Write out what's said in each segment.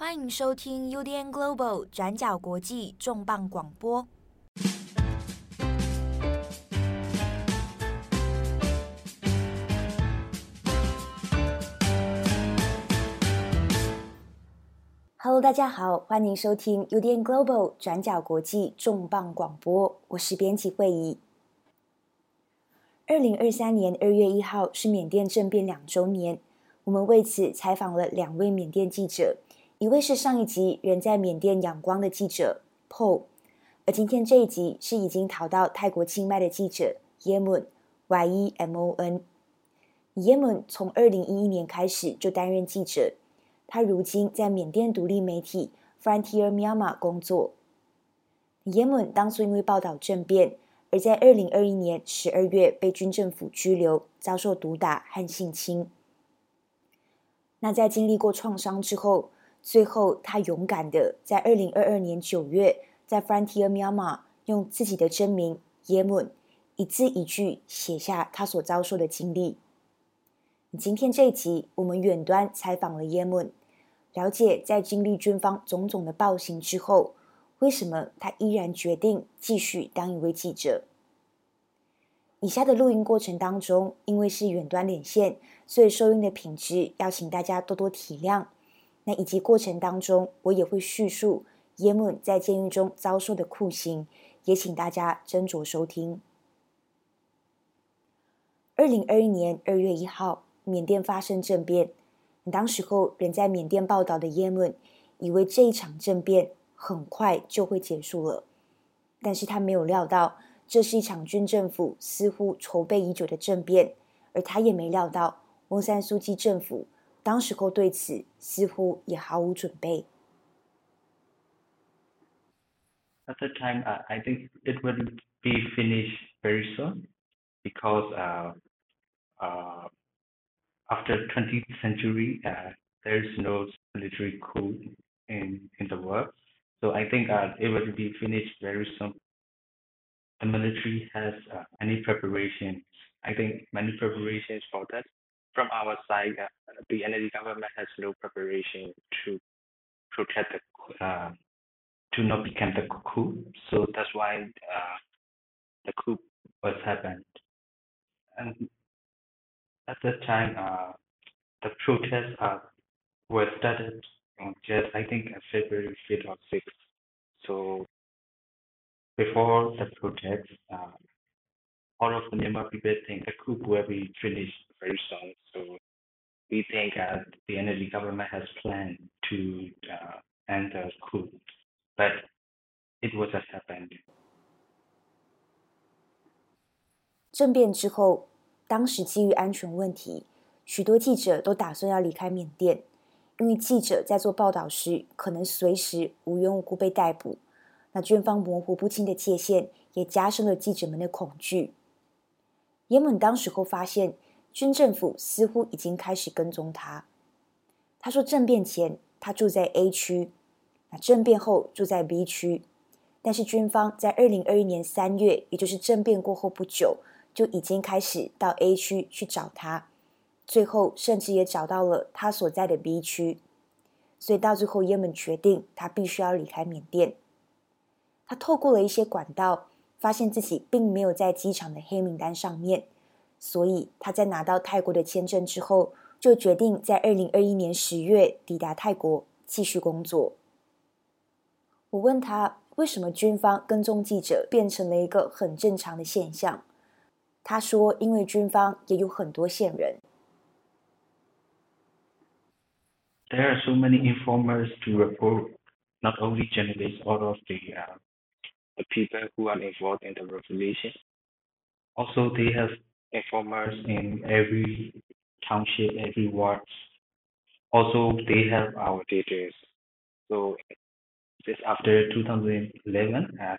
欢迎收听 UDN Global 转角国际重磅广播。Hello，大家好，欢迎收听 UDN Global 转角国际重磅广播。我是编辑慧仪。二零二三年二月一号是缅甸政变两周年，我们为此采访了两位缅甸记者。一位是上一集人在缅甸仰光的记者 Paul，而今天这一集是已经逃到泰国清迈的记者 Yemon Y E M O N。Yemon 从二零一一年开始就担任记者，他如今在缅甸独立媒体 Frontier Myanmar 工作。Yemon 当初因为报道政变，而在二零二一年十二月被军政府拘留，遭受毒打和性侵。那在经历过创伤之后，最后，他勇敢的在二零二二年九月，在 Frontier Myanmar 用自己的真名 Yemon 一字一句写下他所遭受的经历。今天这一集，我们远端采访了 Yemon，了解在经历军方种种的暴行之后，为什么他依然决定继续当一位记者。以下的录音过程当中，因为是远端连线，所以收音的品质要请大家多多体谅。那以及过程当中，我也会叙述耶孟在监狱中遭受的酷刑，也请大家斟酌收听。二零二一年二月一号，缅甸发生政变，当时候人在缅甸报道的耶孟以为这一场政变很快就会结束了，但是他没有料到这是一场军政府似乎筹备已久的政变，而他也没料到翁山苏姬政府。当时候对此似乎也毫无准备。At the time, I think it will be finished very soon, because after twentieth century, there is no military coup in in the world, so I think it will be finished very soon. The military has any preparation. I think many preparations for that. from our side, uh, the NLD government has no preparation to protect the uh, to not become the coup, so that's why uh, the coup was happened. And at that time, the protests were started on just I think February fifth or sixth. So before the protest, all of the Myanmar people think the coup will be finished very soon. We think the energy government has planned to end the coup, but it wasn't happened. 政变之后，当时基于安全问题，许多记者都打算要离开缅甸，因为记者在做报道时可能随时无缘无故被逮捕。那军方模糊不清的界限，也加深了记者们的恐惧。也门当时候发现，军政府似乎已经开始跟踪他。他说，政变前他住在 A 区，那政变后住在 B 区。但是军方在二零二一年三月，也就是政变过后不久，就已经开始到 A 区去找他，最后甚至也找到了他所在的 B 区。所以到最后，也门决定他必须要离开缅甸。他透过了一些管道。发现自己并没有在机场的黑名单上面，所以他在拿到泰国的签证之后，就决定在二零二一年十月抵达泰国继续工作。我问他为什么军方跟踪记者变成了一个很正常的现象，他说因为军方也有很多线人。There are so many informers to report, not only journalists, all of the the people who are involved in the revolution. Also, they have informers in every township, every ward. Also, they have our details. So, just after 2011, uh,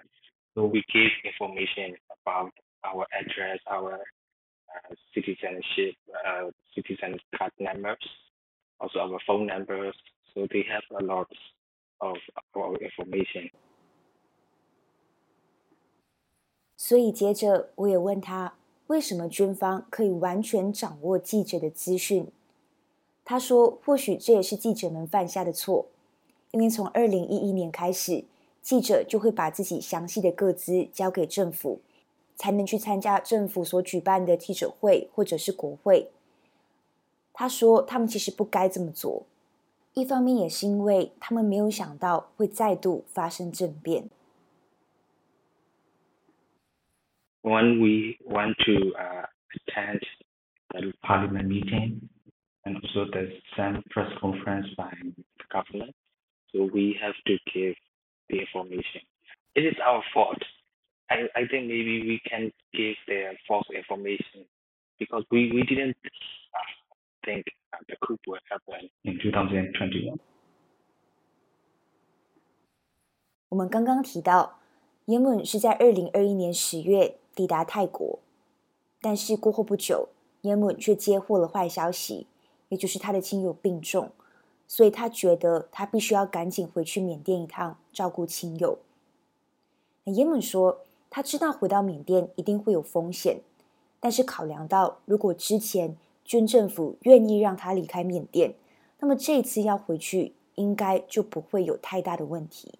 so we gave information about our address, our uh, citizenship, uh, citizen card numbers, also our phone numbers. So they have a lot of our information. 所以接着我也问他， 为什么军方可以完全掌握记者的资讯？他说，或许这也是记者们犯下的错，因为从二零一一年开始，记者就会把自己详细的个资交给政府，才能去参加政府所举办的记者会或者是国会。他说，他们其实不该这么做，一方面也是因为他们没有想到会再度发生政变。When we want to attend the parliament meeting and also there's some press conference by the government, so we have to give the information. It is our fault. I I think maybe we can give the false information because we we didn't think the coup would happen in 2021. 我们刚刚提到，也门是在二零二一年十月 抵达泰国，但是过后不久，也门却接获了坏消息，也就是他的亲友病重，所以他觉得他必须要赶紧回去缅甸一趟，照顾亲友。那也门说，他知道回到缅甸一定会有风险，但是考量到如果之前军政府愿意让他离开缅甸，那么这次要回去应该就不会有太大的问题。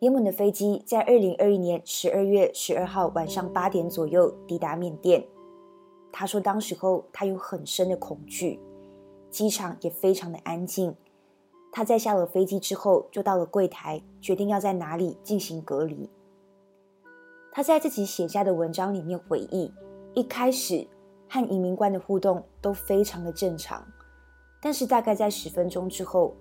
也门的飞机在二零二一年十二月十二号晚上八点左右抵达缅甸。他说，当时候他有很深的恐惧，机场也非常的安静。他在下了飞机之后，就到了柜台，决定要在哪里进行隔离。他在自己写下的文章里面回忆，一开始和移民官的互动都非常的正常，但是大概在十分钟之后，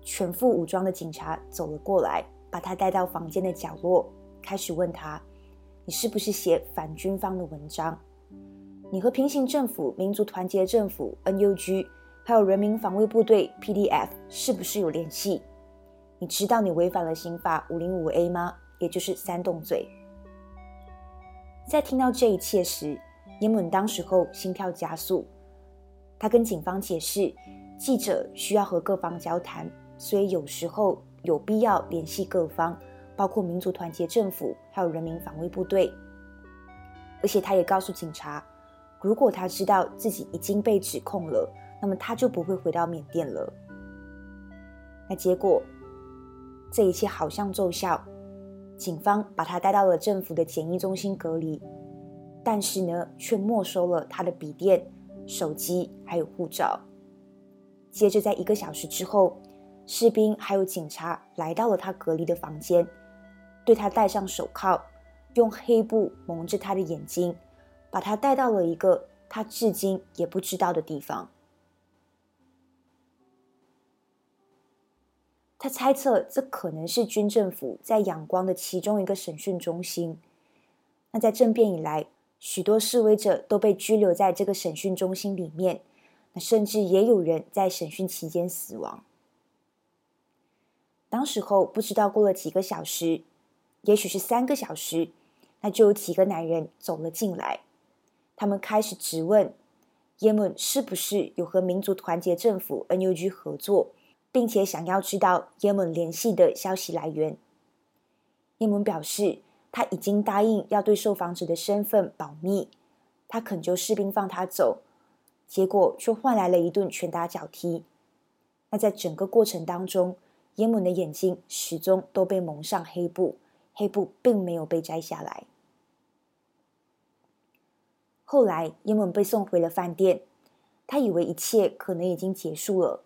全副武装的警察走了过来，把他带到房间的角落，开始问他：“你是不是写反军方的文章？你和平行政府、民族团结政府 （NUG） 还有人民防卫部队 （PDF） 是不是有联系？你知道你违反了刑法五零五 A 吗？也就是煽动罪。”在听到这一切时，也门当时候心跳加速。他跟警方解释，记者需要和各方交谈，所以有时候有必要联系各方，包括民族团结政府还有人民防卫部队。而且他也告诉警察，如果他知道自己已经被指控了，那么他就不会回到缅甸了。那结果，这一切好像奏效。警方把他带到了政府的检疫中心隔离，但是呢，却没收了他的笔电、手机还有护照。接着，在一个小时之后，士兵还有警察来到了他隔离的房间，对他戴上手铐，用黑布蒙着他的眼睛，把他带到了一个他至今也不知道的地方。他猜测这可能是军政府在仰光的其中一个审讯中心。那在政变以来，许多示威者都被拘留在这个审讯中心里面，那甚至也有人在审讯期间死亡。当时候不知道过了几个小时，也许是三个小时，那就有几个男人走了进来，他们开始质问耶门是不是有和民族团结政府 NUG 合作。并且想要知道耶门联系的消息来源。耶门表示，他已经答应要对受访者的身份保密，他恳求士兵放他走，结果却换来了一顿拳打脚踢。那在整个过程当中，也门的眼睛始终都被蒙上黑布，黑布并没有被摘下来。后来，也门被送回了饭店，他以为一切可能已经结束了。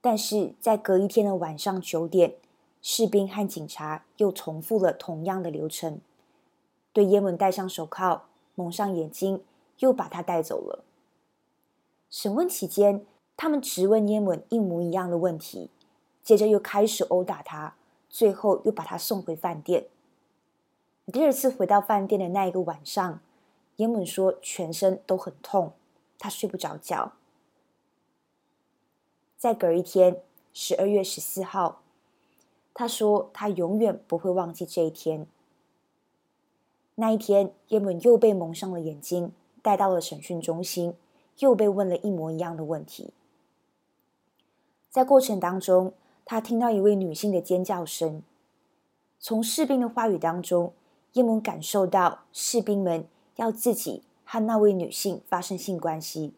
但是在隔一天的晚上九点，士兵和警察又重复了同样的流程，对也门戴上手铐，蒙上眼睛，又把他带走了。审问期间，他们质问也门一模一样的问题，接着又开始殴打他，最后又把他送回饭店。第二次回到饭店的那一个晚上，也门说全身都很痛，他睡不着觉。再隔一天，十二月十四号，他说他永远不会忘记这一天。那一天，也门又被蒙上了眼睛，带到了审讯中心，又被问了一模一样的问题。在过程当中，他听到一位女性的尖叫声。从士兵的话语当中，也门感受到士兵们要自己和那位女性发生性关系。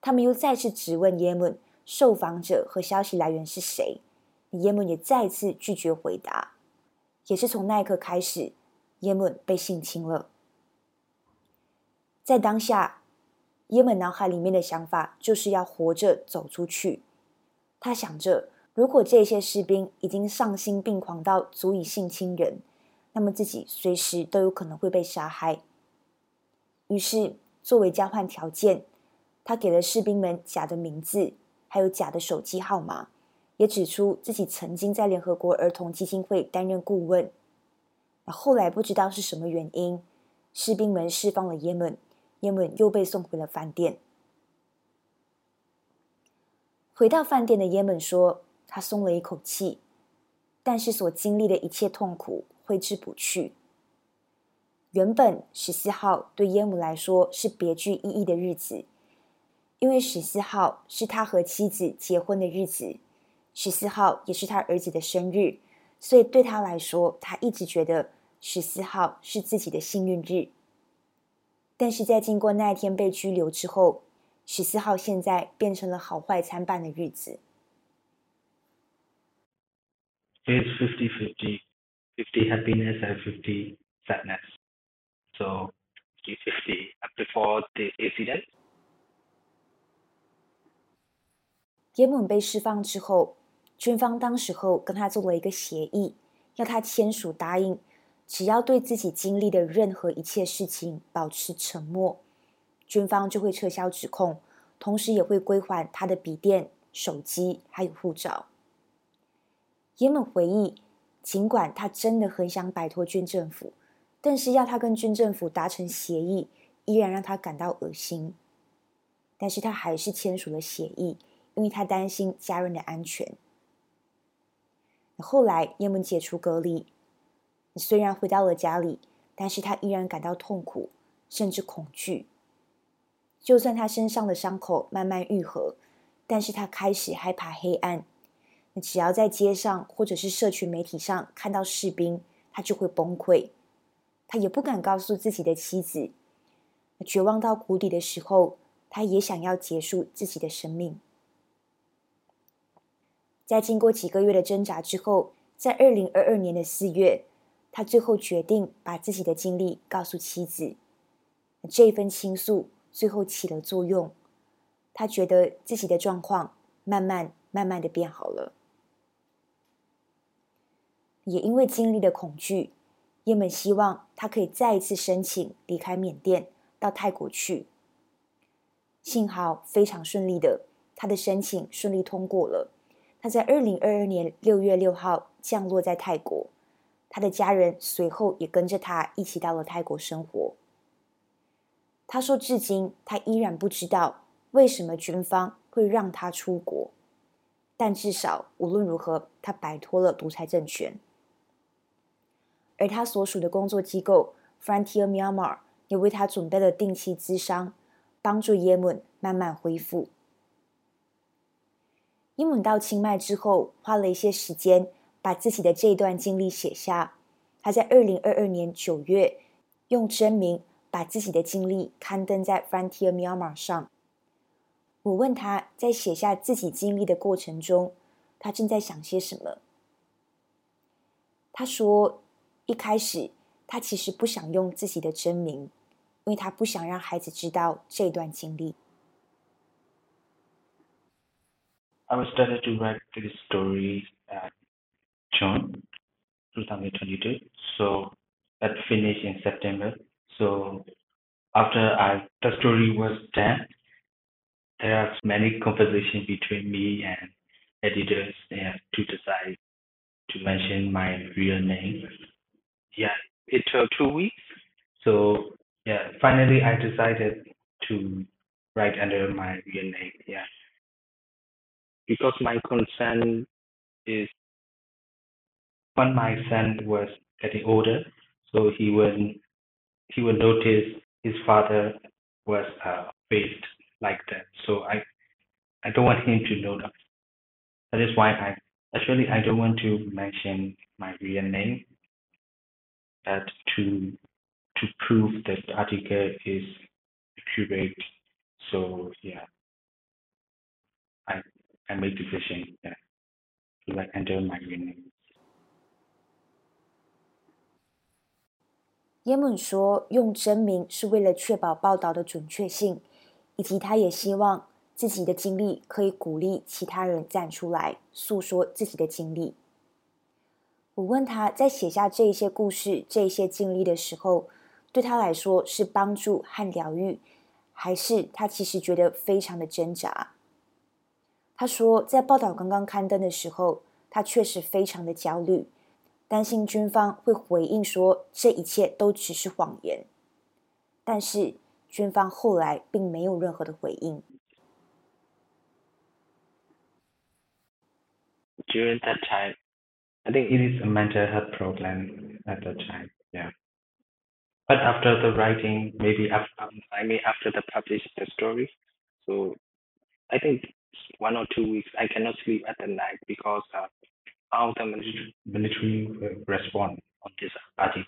他们又再次质问耶门受访者和消息来源是谁，耶门也再次拒绝回答。也是从那一刻开始，耶门被性侵了。在当下，耶门脑海里面的想法就是要活着走出去。他想着，如果这些士兵已经丧心病狂到足以性侵人，那么自己随时都有可能会被杀害。于是，作为交换条件，他给了士兵们假的名字，还有假的手机号码，也指出自己曾经在联合国儿童基金会担任顾问。后来不知道是什么原因，士兵们释放了耶门，耶门又被送回了饭店。回到饭店的耶门说，他松了一口气，但是所经历的一切痛苦挥之不去。原本十四号对耶姆来说是别具意义的日子，因为十四号是他和妻子结婚的日子，十四号也是他儿子的生日，所以对他来说，他一直觉得十四号是自己的幸运日。但是在经过那一天被拘留之后，十四号现在变成了好坏参半的日子。It's fifty fifty, fifty happiness and fifty sadness. So fifty fifty before the incident. 耶门被释放之后，军方当时候跟他做了一个协议，要他签署答应，只要对自己经历的任何一切事情保持沉默。军方就会撤销指控，同时也会归还他的笔电、手机还有护照。耶门回忆，尽管他真的很想摆脱军政府，但是要他跟军政府达成协议，依然让他感到恶心。但是他还是签署了协议，因为他担心家人的安全。后来耶门解除隔离，虽然回到了家里，但是他依然感到痛苦，甚至恐惧。就算他身上的伤口慢慢愈合，但是他开始害怕黑暗。那只要在街上或者是社群媒体上看到士兵，他就会崩溃。他也不敢告诉自己的妻子。绝望到谷底的时候，他也想要结束自己的生命。在经过几个月的挣扎之后，在二零二二年的四月，他最后决定把自己的经历告诉妻子。这一份倾诉。最后起了作用，他觉得自己的状况慢慢、慢慢的变好了。也因为经历了恐惧，耶门希望他可以再一次申请离开缅甸到泰国去。幸好非常顺利的，他的申请顺利通过了。他在二零二二年六月六号降落在泰国，他的家人随后也跟着他一起到了泰国生活。他说：“至今，他依然不知道为什么军方会让他出国，但至少无论如何，他摆脱了独裁政权。而他所属的工作机构 Frontier Myanmar 也为他准备了定期咨商，帮助耶门慢慢恢复。耶门到清迈之后，花了一些时间把自己的这段经历写下。他在二零二二年九月用真名。”把自己的经历刊登在 Frontier Myanmar 上。我问他在写下自己经历的过程中，他正在想些什么。他说，一开始他其实不想用自己的真名，因为他不想让孩子知道这段经历。I was started to write this story at June 2022, so that finished in September. So after I, the story was done, there are many conversations between me and editors and to decide to mention my real name. Yeah, it took two weeks. So yeah, finally I decided to write under my real name. Yeah, because my concern is when my son was getting older, so he was he will notice his father was uh, faced like that. So I, I don't want him to know that. That is why I actually I don't want to mention my real name. That to to prove that the article is accurate. So yeah. I I made decision yeah, to like enter my uni. 耶门说，用真名是为了确保报道的准确性，以及他也希望自己的经历可以鼓励其他人站出来诉说自己的经历。我问他在写下这些故事、这些经历的时候，对他来说是帮助和疗愈，还是他其实觉得非常的挣扎？他说，在报道刚刚刊登的时候，他确实非常的焦虑。担心军方会回应说这一切都只是谎言，但是军方后来并没有任何的回应。During that time, I think it is a mental health problem at that time. Yeah, but after the writing, maybe after I mean after the publish the story, so I think one or two weeks I cannot sleep at the night because uh, how the military, military respond on this article.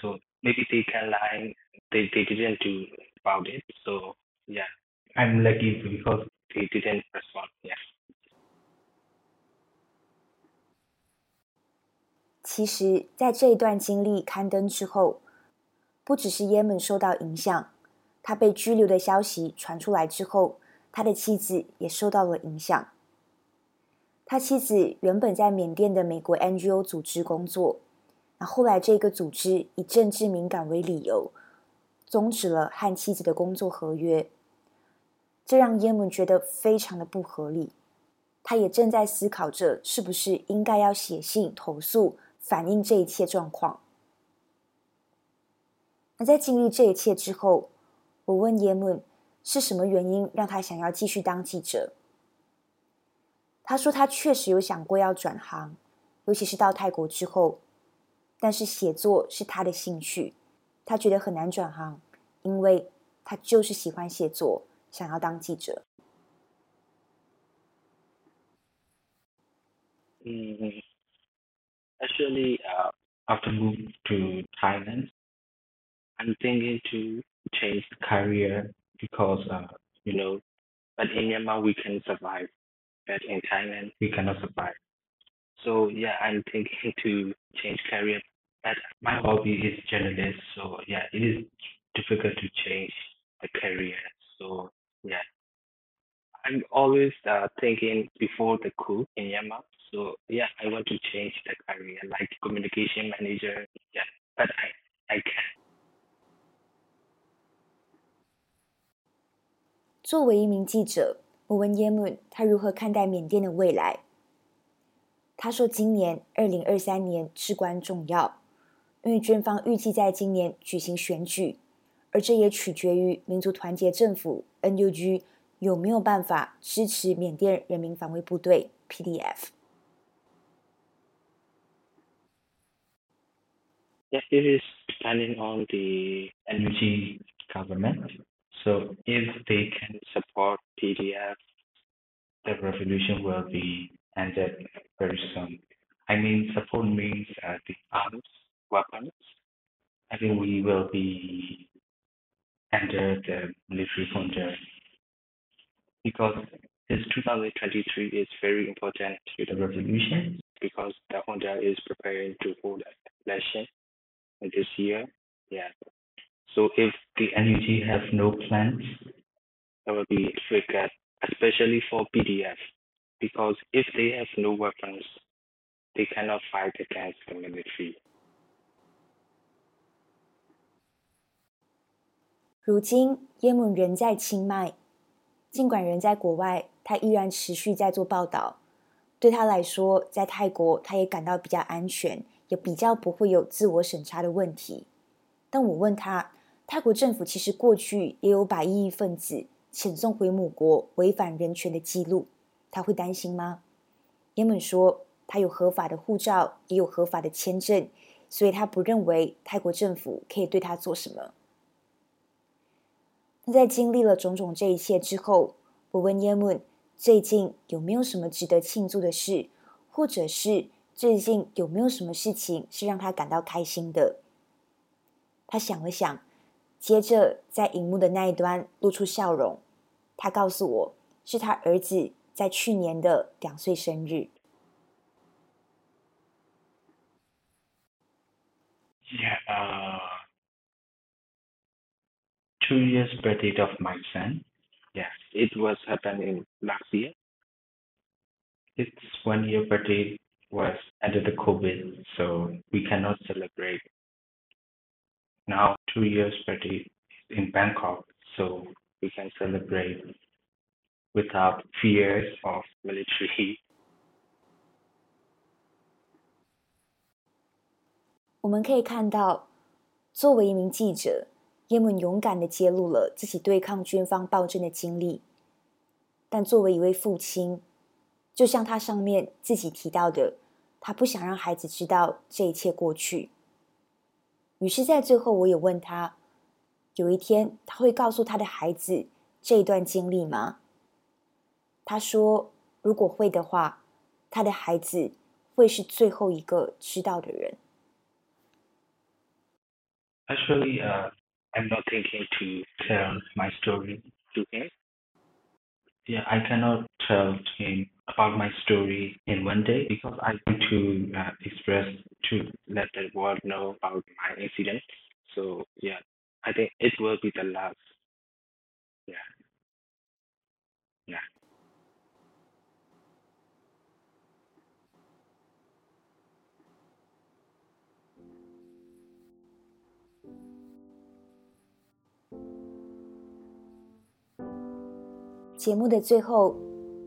So maybe they can lie, they, they didn't do about it. So yeah, I'm lucky 其实，在这一段经历刊登之后，不只是耶门受到影响，他被拘留的消息传出来之后，他的妻子也受到了影响。他妻子原本在缅甸的美国 NGO 组织工作，那后来这个组织以政治敏感为理由，终止了和妻子的工作合约，这让耶门觉得非常的不合理。他也正在思考着是不是应该要写信投诉，反映这一切状况。那在经历这一切之后，我问耶门是什么原因让他想要继续当记者？他说：“他确实有想过要转行，尤其是到泰国之后。但是写作是他的兴趣，他觉得很难转行，因为他就是喜欢写作，想要当记者。”嗯，Actually, uh, after move to Thailand, I'm thinking to change the career because, uh, you know, but in Myanmar we can survive. But in Thailand, we cannot survive. So yeah, I'm thinking to change career. But my hobby is journalist, so yeah, it is difficult to change the career. So yeah, I'm always uh, thinking before the coup in Myanmar. So yeah, I want to change the career like communication manager. Yeah, but I I can. 作为一名记者。我问耶门，他如何看待缅甸的未来？他说，今年二零二三年至关重要，因为军方预计在今年举行选举，而这也取决于民族团结政府 （NUG） 有没有办法支持缅甸人民防卫部队 （PDF）。Yes, it is depending on the NUG government. So if they can support PDF, the revolution will be ended very soon. I mean, support means uh, the arms, weapons. I think we will be under the military junta because this 2023 is very important to the revolution because the junta is preparing to hold election this year. Yeah. So if the NUG have no plans, that will be triggered, especially for PDF, because if they have no weapons, they cannot fight against the military. 如今，耶门人在清迈，尽管人在国外，他依然持续在做报道。对他来说，在泰国，他也感到比较安全， 也比较不会有自我审查的问题。但我问他，泰国政府其实过去也有把异议分子遣送回母国违反人权的记录，他会担心吗？耶门说，他有合法的护照，也有合法的签证，所以他不认为泰国政府可以对他做什么。那在经历了种种这一切之后，我问耶门，最近有没有什么值得庆祝的事，或者是最近有没有什么事情是让他感到开心的？他想了想。接着，在荧幕的那一端露出笑容。他告诉我，是他儿子在去年的两岁生日。Yeah, uh, two years birthday of my son. Yes, it was happening last year. Its one year birthday was under the COVID, so we cannot celebrate. Now two years birthday in Bangkok, so we can celebrate without fears of military. 我们可以看到，作为一名记者，叶问勇敢地揭露了自己对抗军方暴政的经历。但作为一位父亲，就像他上面自己提到的， 他不想让孩子知道这一切过去。于是，在最后，我也问他，有一天他会告诉他的孩子这一段经历吗？他说，如果会的话，他的孩子会是最后一个知道的人。Actually, uh, I'm not thinking to tell my story to him. Yeah, I cannot tell him about my story in one day because I want to uh, express to let the world know about my incident. So yeah, I think it will be the last. Yeah. Yeah. 节目的最后，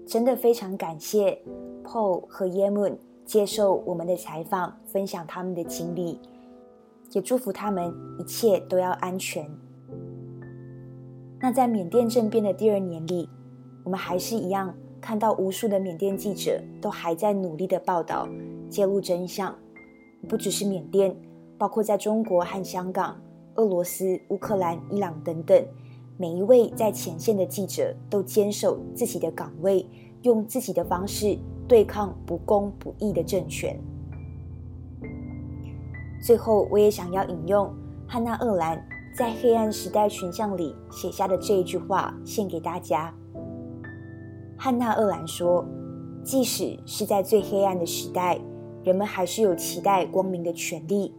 真的非常感谢 Paul 和 Yemun 接受我们的采访，分享他们的经历，也祝福他们一切都要安全。那在缅甸政变的第二年里，我们还是一样看到无数的缅甸记者都还在努力的报道、揭露真相，不只是缅甸，包括在中国和香港、俄罗斯、乌克兰、伊朗等等。每一位在前线的记者都坚守自己的岗位，用自己的方式对抗不公不义的政权。最后，我也想要引用汉娜·厄兰在《黑暗时代群像》里写下的这一句话，献给大家。汉娜·厄兰说：“即使是在最黑暗的时代，人们还是有期待光明的权利，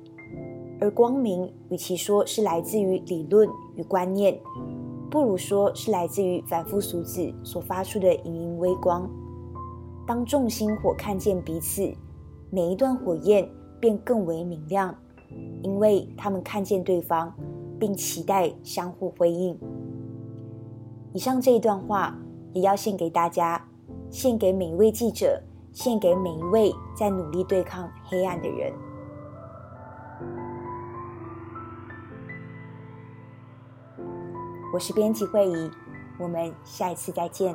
而光明与其说是来自于理论与观念。”不如说是来自于凡夫俗子所发出的莹莹微光。当众星火看见彼此，每一段火焰便更为明亮，因为他们看见对方，并期待相互辉映。以上这一段话也要献给大家，献给每一位记者，献给每一位在努力对抗黑暗的人。我是编辑慧仪，我们下一次再见。